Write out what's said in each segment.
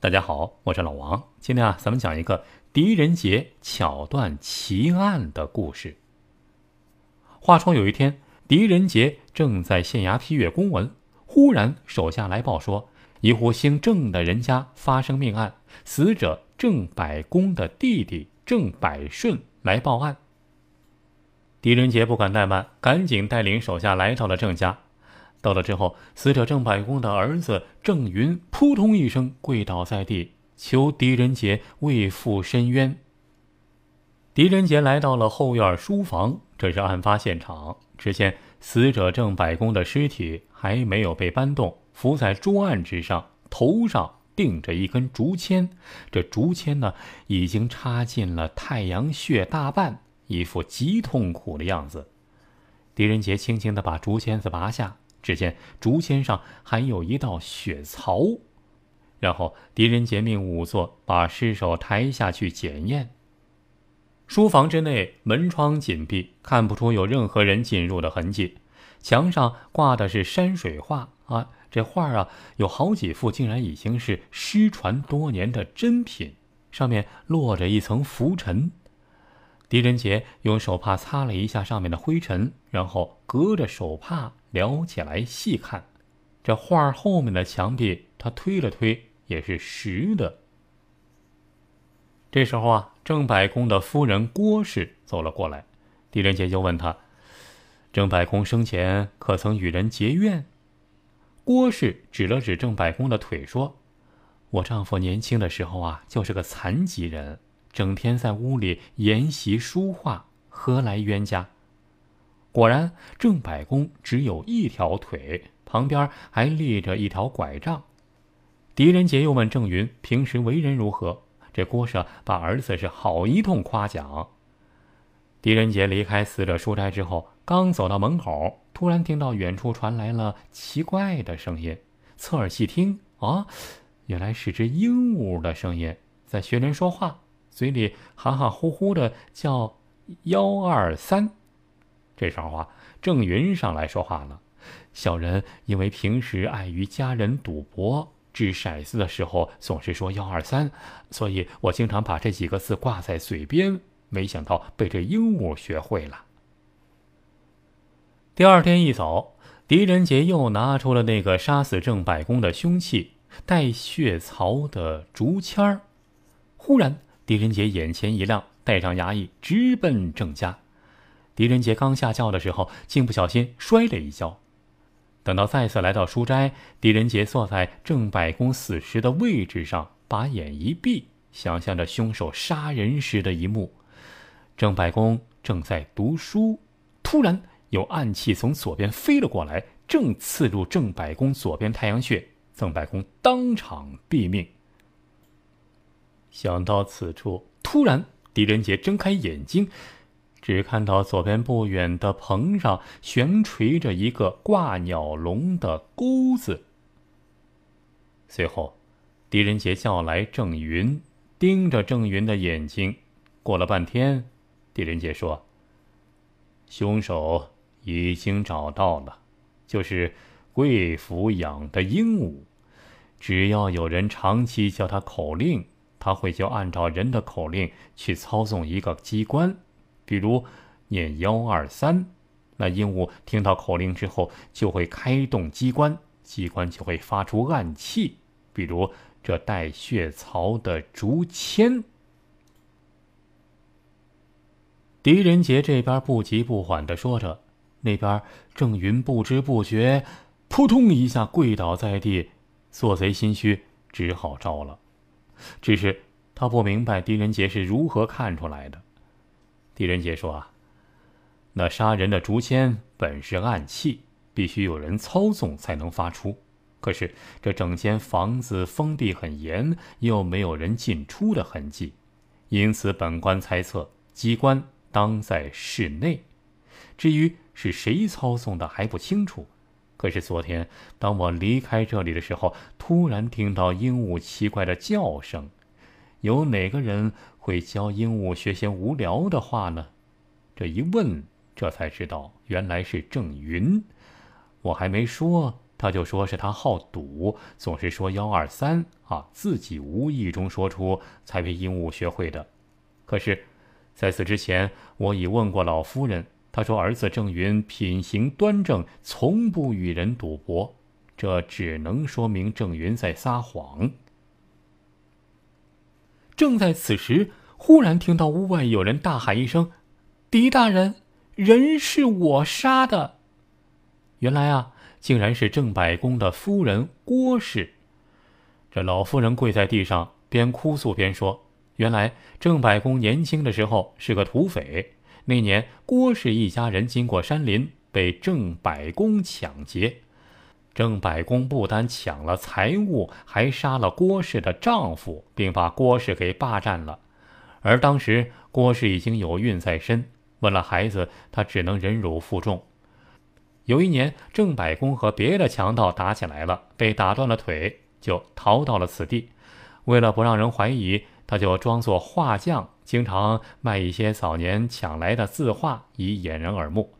大家好，我是老王。今天啊，咱们讲一个狄仁杰巧断奇案的故事。话说有一天，狄仁杰正在县衙批阅公文，忽然手下来报说，一户姓郑的人家发生命案，死者郑百公的弟弟郑百顺来报案。狄仁杰不敢怠慢，赶紧带领手下来到了郑家。到了之后，死者郑百公的儿子郑云扑通一声跪倒在地，求狄仁杰为父伸冤。狄仁杰来到了后院书房，这是案发现场。只见死者郑百公的尸体还没有被搬动，伏在桌案之上，头上钉着一根竹签，这竹签呢已经插进了太阳穴大半，一副极痛苦的样子。狄仁杰轻轻地把竹签子拔下。只见竹签上还有一道血槽，然后狄仁杰命仵作把尸首抬下去检验。书房之内门窗紧闭，看不出有任何人进入的痕迹。墙上挂的是山水画啊，这画啊有好几幅，竟然已经是失传多年的珍品，上面落着一层浮尘。狄仁杰用手帕擦了一下上面的灰尘，然后隔着手帕。撩起来细看，这画后面的墙壁，他推了推，也是实的。这时候啊，郑百公的夫人郭氏走了过来，狄仁杰就问他：“郑百公生前可曾与人结怨？”郭氏指了指郑百公的腿说：“我丈夫年轻的时候啊，就是个残疾人，整天在屋里研习书画，何来冤家？”果然，郑百公只有一条腿，旁边还立着一条拐杖。狄仁杰又问郑云平时为人如何，这郭舍把儿子是好一通夸奖。狄仁杰离开死者书斋之后，刚走到门口，突然听到远处传来了奇怪的声音，侧耳细听，啊，原来是只鹦鹉的声音，在学人说话，嘴里含含糊糊的叫幺二三。这时候啊，郑云上来说话了：“小人因为平时碍于家人赌博，掷骰子的时候总是说‘幺二三’，所以我经常把这几个字挂在嘴边。没想到被这鹦鹉学会了。”第二天一早，狄仁杰又拿出了那个杀死郑百公的凶器——带血槽的竹签儿。忽然，狄仁杰眼前一亮，带上衙役直奔郑家。狄仁杰刚下轿的时候，竟不小心摔了一跤。等到再次来到书斋，狄仁杰坐在郑百公死时的位置上，把眼一闭，想象着凶手杀人时的一幕。郑百公正在读书，突然有暗器从左边飞了过来，正刺入郑百公左边太阳穴，郑百公当场毙命。想到此处，突然狄仁杰睁开眼睛。只看到左边不远的棚上悬垂着一个挂鸟笼的钩子。随后，狄仁杰叫来郑云，盯着郑云的眼睛。过了半天，狄仁杰说：“凶手已经找到了，就是贵府养的鹦鹉。只要有人长期叫他口令，他会就按照人的口令去操纵一个机关。”比如念幺二三，那鹦鹉听到口令之后就会开动机关，机关就会发出暗器，比如这带血槽的竹签。狄仁杰这边不急不缓的说着，那边郑云不知不觉，扑通一下跪倒在地，做贼心虚，只好招了。只是他不明白狄仁杰是如何看出来的。狄仁杰说：“啊，那杀人的竹签本是暗器，必须有人操纵才能发出。可是这整间房子封闭很严，又没有人进出的痕迹，因此本官猜测机关当在室内。至于是谁操纵的还不清楚。可是昨天当我离开这里的时候，突然听到鹦鹉奇怪的叫声。有哪个人？”会教鹦鹉学些无聊的话呢？这一问，这才知道原来是郑云。我还没说，他就说是他好赌，总是说幺二三啊，自己无意中说出，才被鹦鹉学会的。可是，在此之前，我已问过老夫人，她说儿子郑云品行端正，从不与人赌博，这只能说明郑云在撒谎。正在此时，忽然听到屋外有人大喊一声：“狄大人，人是我杀的！”原来啊。竟然是郑百公的夫人郭氏。这老夫人跪在地上，边哭诉边说：“原来郑百公年轻的时候是个土匪。那年郭氏一家人经过山林，被郑百公抢劫。郑百公不单抢了财物，还杀了郭氏的丈夫，并把郭氏给霸占了。而当时郭氏已经有孕在身，为了孩子，他只能忍辱负重。”有一年，郑百公和别的强盗打起来了，被打断了腿，就逃到了此地。为了不让人怀疑，他就装作画匠，经常卖一些早年抢来的字画，以掩人耳目。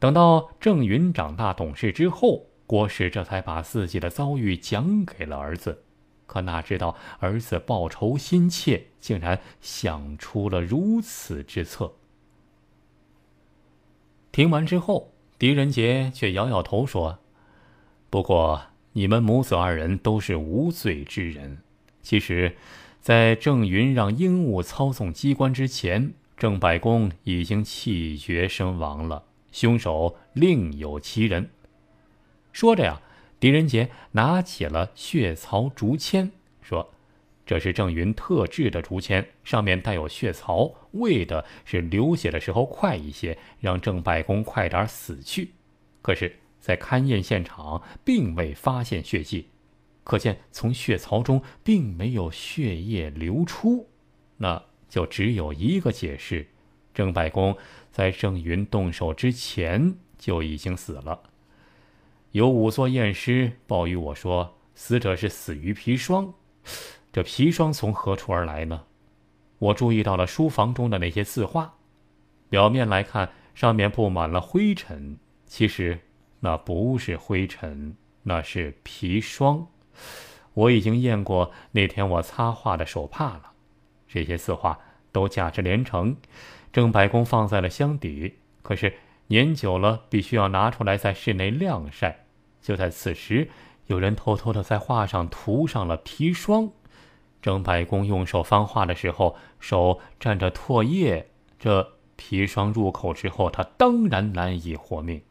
等到郑云长大懂事之后，郭氏这才把自己的遭遇讲给了儿子。可哪知道，儿子报仇心切，竟然想出了如此之策。听完之后。狄仁杰却摇摇头说：“不过你们母子二人都是无罪之人。其实，在郑云让鹦鹉操纵机关之前，郑百公已经气绝身亡了。凶手另有其人。”说着呀，狄仁杰拿起了血槽竹签，说。这是郑云特制的竹签，上面带有血槽，为的是流血的时候快一些，让郑百公快点死去。可是，在勘验现场并未发现血迹，可见从血槽中并没有血液流出，那就只有一个解释：郑百公在郑云动手之前就已经死了。有仵作验尸报与我说，死者是死于砒霜。这砒霜从何处而来呢？我注意到了书房中的那些字画，表面来看上面布满了灰尘，其实那不是灰尘，那是砒霜。我已经验过那天我擦画的手帕了。这些字画都价值连城，郑百公放在了箱底，可是年久了必须要拿出来在室内晾晒。就在此时，有人偷偷的在画上涂上了砒霜。郑百公用手翻画的时候，手沾着唾液，这砒霜入口之后，他当然难以活命。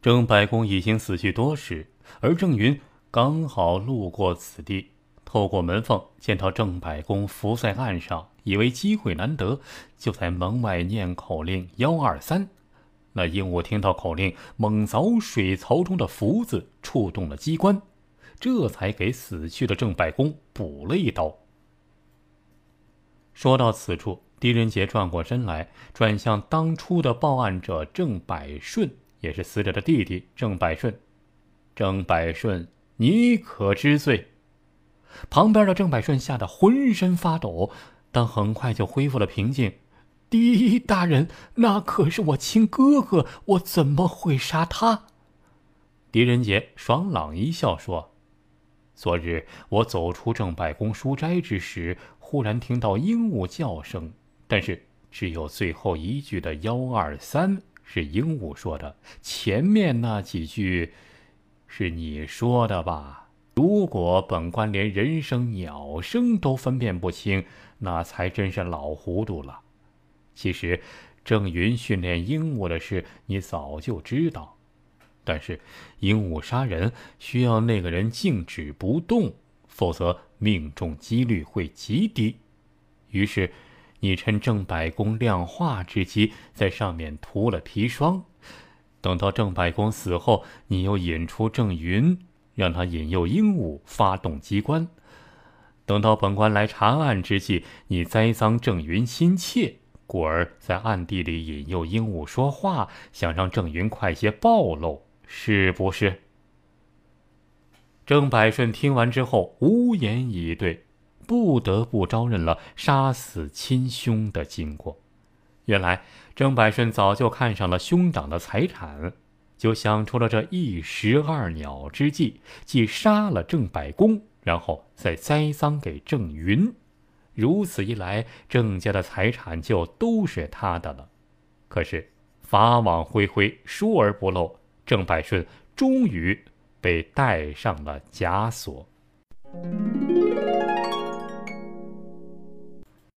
郑百公已经死去多时，而郑云刚好路过此地，透过门缝见到郑百公伏在岸上，以为机会难得，就在门外念口令幺二三。那鹦鹉听到口令，猛凿水槽中的福字，触动了机关。这才给死去的郑百公补了一刀。说到此处，狄仁杰转过身来，转向当初的报案者郑百顺，也是死者的弟弟郑百顺。郑百顺，你可知罪？旁边的郑百顺吓得浑身发抖，但很快就恢复了平静。狄大人，那可是我亲哥哥，我怎么会杀他？狄仁杰爽朗一笑说。昨日我走出郑百公书斋之时，忽然听到鹦鹉叫声，但是只有最后一句的“幺二三”是鹦鹉说的，前面那几句是你说的吧？如果本官连人声鸟声都分辨不清，那才真是老糊涂了。其实，郑云训练鹦鹉的事，你早就知道。但是，鹦鹉杀人需要那个人静止不动，否则命中几率会极低。于是，你趁郑百公亮画之机，在上面涂了砒霜。等到郑百公死后，你又引出郑云，让他引诱鹦鹉发动机关。等到本官来查案之际，你栽赃郑云心切，故而在暗地里引诱鹦鹉说话，想让郑云快些暴露。是不是？郑百顺听完之后无言以对，不得不招认了杀死亲兄的经过。原来郑百顺早就看上了兄长的财产，就想出了这一石二鸟之计，既杀了郑百公，然后再栽赃给郑云。如此一来，郑家的财产就都是他的了。可是法网恢恢，疏而不漏，郑百顺终于被带上了枷锁。